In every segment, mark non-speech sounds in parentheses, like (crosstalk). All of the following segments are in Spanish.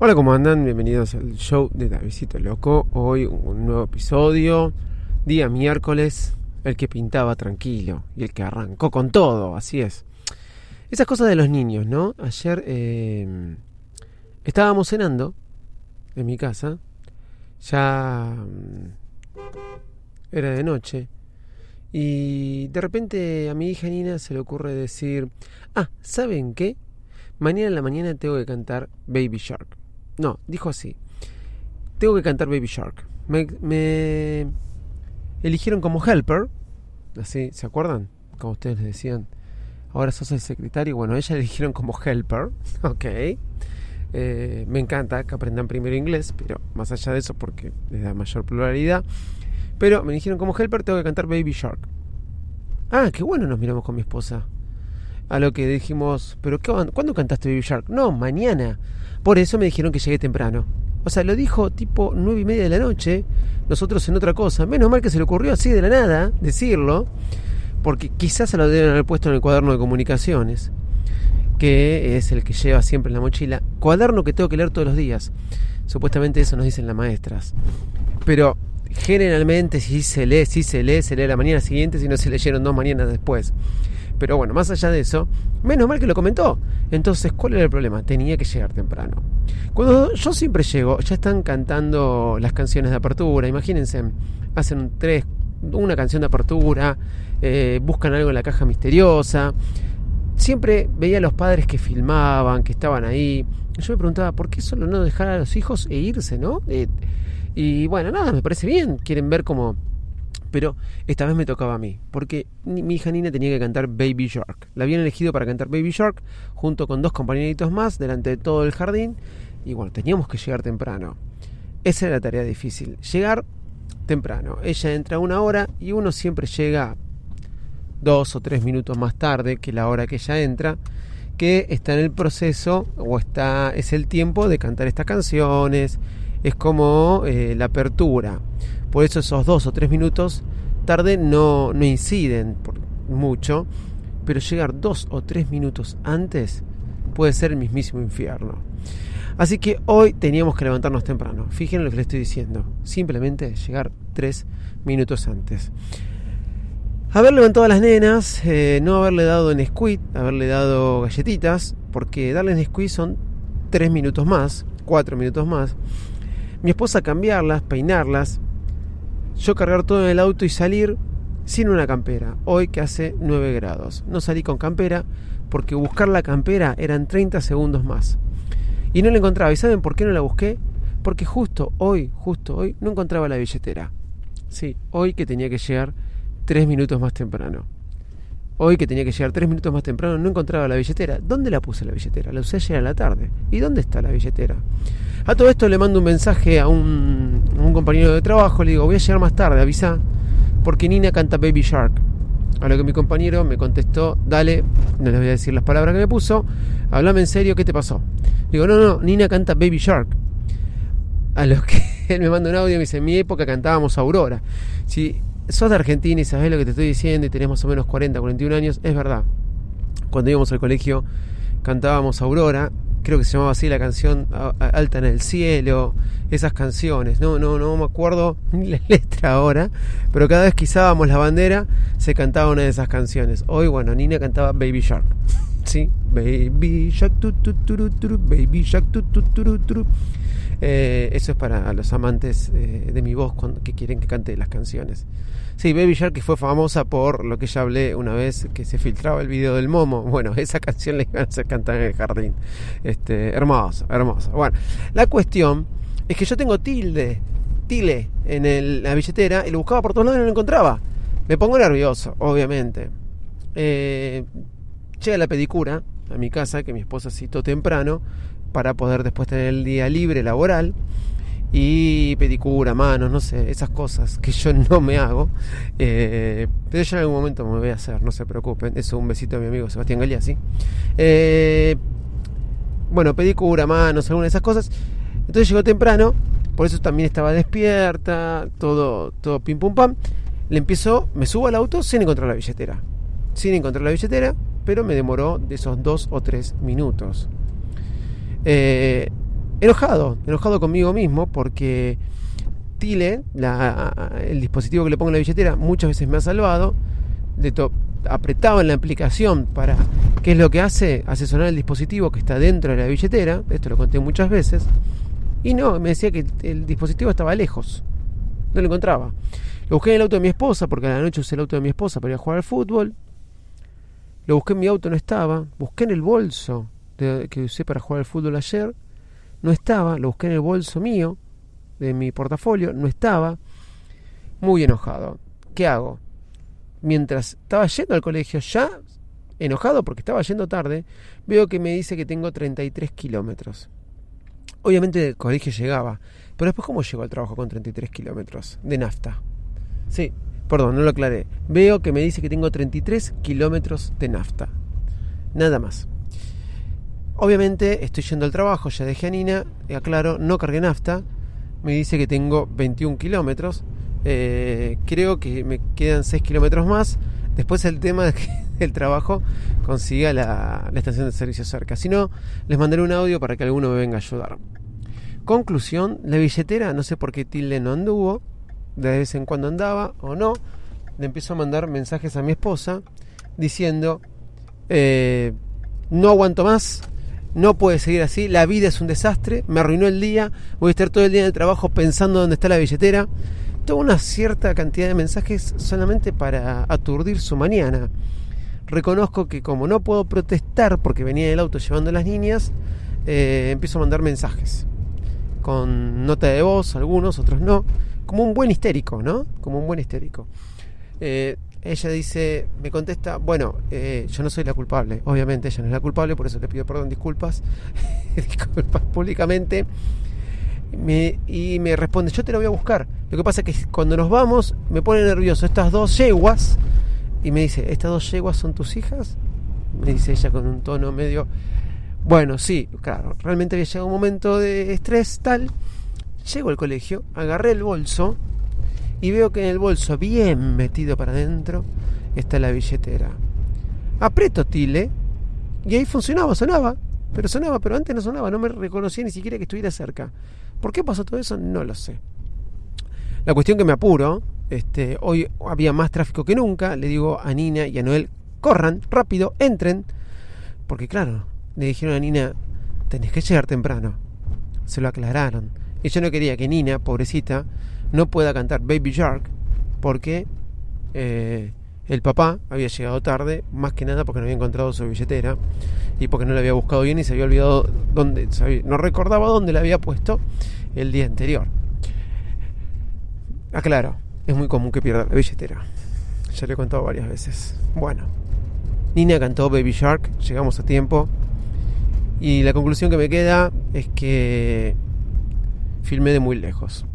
Hola, ¿cómo andan? Bienvenidos al show de Davidito Loco. Hoy un nuevo episodio, día miércoles, el que pintaba tranquilo y el que arrancó con todo, así es. Esas cosas de los niños, ¿no? Ayer eh, estábamos cenando en mi casa, ya mm, era de noche, y de repente a mi hija Nina se le ocurre decir, ah, ¿saben qué? Mañana en la mañana tengo que cantar Baby Shark. No, dijo así. Tengo que cantar Baby Shark. Me, eligieron como helper. Así, ¿se acuerdan? Como ustedes les decían. Ahora sos el secretario. Bueno, ella eligieron como helper. (laughs) Ok. Eh, me encanta que aprendan primero inglés, pero más allá de eso, porque les da mayor pluralidad. Pero me eligieron como helper, tengo que cantar Baby Shark. Ah, qué bueno nos miramos con mi esposa. A lo que dijimos, ¿pero qué, cuándo cantaste Baby Shark? No, mañana. Por eso me dijeron que llegué temprano. O sea, lo dijo tipo nueve y media de la noche, nosotros en otra cosa. Menos mal que se le ocurrió así de la nada decirlo, porque quizás se lo deben haber puesto en el cuaderno de comunicaciones, que es el que lleva siempre en la mochila. Cuaderno que tengo que leer todos los días. Supuestamente eso nos dicen las maestras. Pero generalmente si se lee, si se lee, se lee la mañana siguiente, si no se leyeron dos mañanas después. Pero bueno, más allá de eso, menos mal que lo comentó. Entonces, ¿cuál era el problema? Tenía que llegar temprano. Cuando yo siempre llego, ya están cantando las canciones de apertura. Imagínense, hacen tres, una canción de apertura, eh, buscan algo en la caja misteriosa. Siempre veía a los padres que filmaban, que estaban ahí. Yo me preguntaba, ¿por qué solo no dejar a los hijos e irse, no? Eh, y bueno, nada, me parece bien. Quieren ver cómo pero esta vez me tocaba a mí, porque mi hija Nina tenía que cantar Baby Shark. La habían elegido para cantar Baby Shark junto con dos compañeritos más delante de todo el jardín y bueno, teníamos que llegar temprano. Esa era la tarea difícil, llegar temprano. Ella entra una hora y uno siempre llega dos o tres minutos más tarde que la hora que ella entra, que está en el proceso o está es el tiempo de cantar estas canciones, es como eh, la apertura. Por eso esos dos o tres minutos tarde no, no inciden por mucho, pero llegar dos o tres minutos antes puede ser el mismísimo infierno. Así que hoy teníamos que levantarnos temprano. Fíjense lo que les estoy diciendo. Simplemente llegar tres minutos antes. Haber levantado a las nenas, eh, no haberle dado en squid, haberle dado galletitas, porque darle en squid son tres minutos más, cuatro minutos más. Mi esposa cambiarlas, peinarlas, yo cargar todo en el auto y salir sin una campera, hoy que hace 9 grados. No salí con campera porque buscar la campera eran 30 segundos más. Y no la encontraba. ¿Y saben por qué no la busqué? Porque justo hoy, justo hoy, no encontraba la billetera. Sí, hoy que tenía que llegar 3 minutos más temprano. Hoy que tenía que llegar 3 minutos más temprano no encontraba la billetera. ¿Dónde la puse la billetera? La usé ayer a la tarde. ¿Y dónde está la billetera? A todo esto le mando un mensaje a un, compañero de trabajo, le digo, voy a llegar más tarde, avisa, porque Nina canta Baby Shark. A lo que mi compañero me contestó, dale, no les voy a decir las palabras que me puso, hablame en serio, ¿qué te pasó? Digo, no, no, Nina canta Baby Shark. A lo que (laughs) él me manda un audio y me dice, en mi época cantábamos Aurora. Si sos de Argentina y sabés lo que te estoy diciendo y tenés más o menos 40, 41 años, es verdad. Cuando íbamos al colegio cantábamos Aurora creo que se llamaba así la canción Alta en el cielo, esas canciones, no, no, no me acuerdo (laughs) ni la letra ahora, pero cada vez que izábamos la bandera se cantaba una de esas canciones. Hoy, bueno, Nina cantaba Baby Shark. Sí, Baby Shark, tu, tu, tu, Baby Shark, tu, eh, eso es para los amantes eh, de mi voz que quieren que cante las canciones. Sí, Baby Shark que fue famosa por lo que ya hablé una vez que se filtraba el video del Momo. (laughs) Bueno, esa canción la iban a hacer cantar en el jardín. Este, hermosa, hermosa. Bueno, la cuestión es que yo tengo tilde, tile en la billetera y lo buscaba por todos lados y no lo encontraba. Me pongo nervioso, obviamente. Eh, llega la pedicura a mi casa, que mi esposa citó temprano, para poder después tener el día libre laboral y pedicura, manos, no sé, esas cosas que yo no me hago. Eh, pero yo en algún momento me voy a hacer, no se preocupen. Eso, un besito a mi amigo Sebastián Galeazzi. Eh, bueno, pedicura, manos, alguna de esas cosas. Entonces llegó temprano, por eso también estaba despierta, todo, todo pim pum pam. Le empiezo, me subo al auto sin encontrar la billetera. Sin encontrar la billetera, pero me demoró de esos dos o tres minutos. Eh, enojado, enojado conmigo mismo porque Tile, el dispositivo que le pongo en la billetera, muchas veces me ha salvado. De apretaba en la aplicación para qué es lo que hace, hace sonar el dispositivo que está dentro de la billetera, esto lo conté muchas veces, y no, me decía que el dispositivo estaba lejos, no lo encontraba. Lo busqué en el auto de mi esposa, porque a la noche usé el auto de mi esposa para ir a jugar al fútbol. Lo busqué en mi auto, no estaba. Busqué en el bolso que usé para jugar al fútbol ayer, no estaba. Lo busqué en el bolso mío, de mi portafolio, no estaba. Muy enojado. ¿Qué hago? Mientras estaba yendo al colegio, ya enojado porque estaba yendo tarde, veo que me dice que tengo 33 kilómetros. Obviamente el colegio llegaba, pero después ¿cómo llego al trabajo con 33 kilómetros de nafta? Sí, perdón, no lo aclaré. Veo que me dice que tengo 33 kilómetros de nafta. Nada más. Obviamente estoy yendo al trabajo, ya dejé a Nina, aclaro, no cargué nafta. Me dice que tengo 21 kilómetros. Eh, creo que me quedan 6 kilómetros más. Después el tema de que (laughs) el trabajo consiga la, la estación de servicio cerca. Si no, les mandaré un audio para que alguno me venga a ayudar. Conclusión, la billetera, no sé por qué Tilde no anduvo, de vez en cuando andaba o no, le empiezo a mandar mensajes a mi esposa diciendo, eh, no aguanto más, no puede seguir así, la vida es un desastre, me arruinó el día, voy a estar todo el día en el trabajo pensando dónde está la billetera. Toda una cierta cantidad de mensajes solamente para aturdir su mañana. Reconozco que como no puedo protestar porque venía del auto llevando a las niñas, eh, empiezo a mandar mensajes. Con nota de voz, algunos, otros no como un buen histérico, ¿no? Como un buen histérico. Eh, ella dice, me contesta, bueno, eh, yo no soy la culpable, obviamente ella no es la culpable, por eso le pido perdón, disculpas, (laughs) disculpas públicamente. y me responde, yo te lo voy a buscar. Lo que pasa es que cuando nos vamos me pone nervioso estas dos yeguas y me dice, ¿estas dos yeguas son tus hijas? Me dice ella con un tono medio... Bueno, sí, claro, realmente había llegado un momento de estrés tal Llego al colegio, agarré el bolso y veo que en el bolso, bien metido para adentro, está la billetera. Aprieto tile y ahí funcionaba, sonaba, pero sonaba, pero antes no sonaba, no me reconocía ni siquiera que estuviera cerca. ¿Por qué pasó todo eso? No lo sé. La cuestión que me apuro, este, hoy había más tráfico que nunca, le digo a Nina y a Noel, corran, rápido, entren, porque claro, le dijeron a Nina, tenés que llegar temprano. Se lo aclararon y yo no quería que Nina, pobrecita, no pueda cantar Baby Shark porque eh, el papá había llegado tarde, más que nada porque no había encontrado su billetera y porque no la había buscado bien y se había olvidado dónde, no recordaba dónde la había puesto el día anterior. Aclaro, es muy común que pierda la billetera. Ya lo he contado varias veces. Bueno, Nina cantó Baby Shark, llegamos a tiempo. Y la conclusión que me queda es que filmé de muy lejos.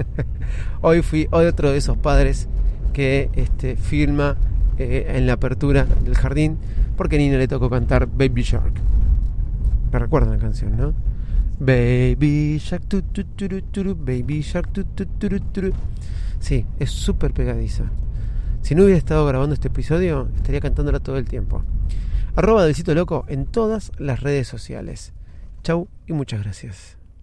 (laughs) Hoy fui otro de esos padres que este, filma eh, en la apertura del jardín porque a Nina le tocó cantar Baby Shark. Me recuerdan la canción, ¿no? Baby Shark, tu, tu, tu, Baby Shark, Sí, es súper pegadiza. Si no hubiera estado grabando este episodio, estaría cantándola todo el tiempo. Arroba del sitio loco en todas las redes sociales. Chau y muchas gracias.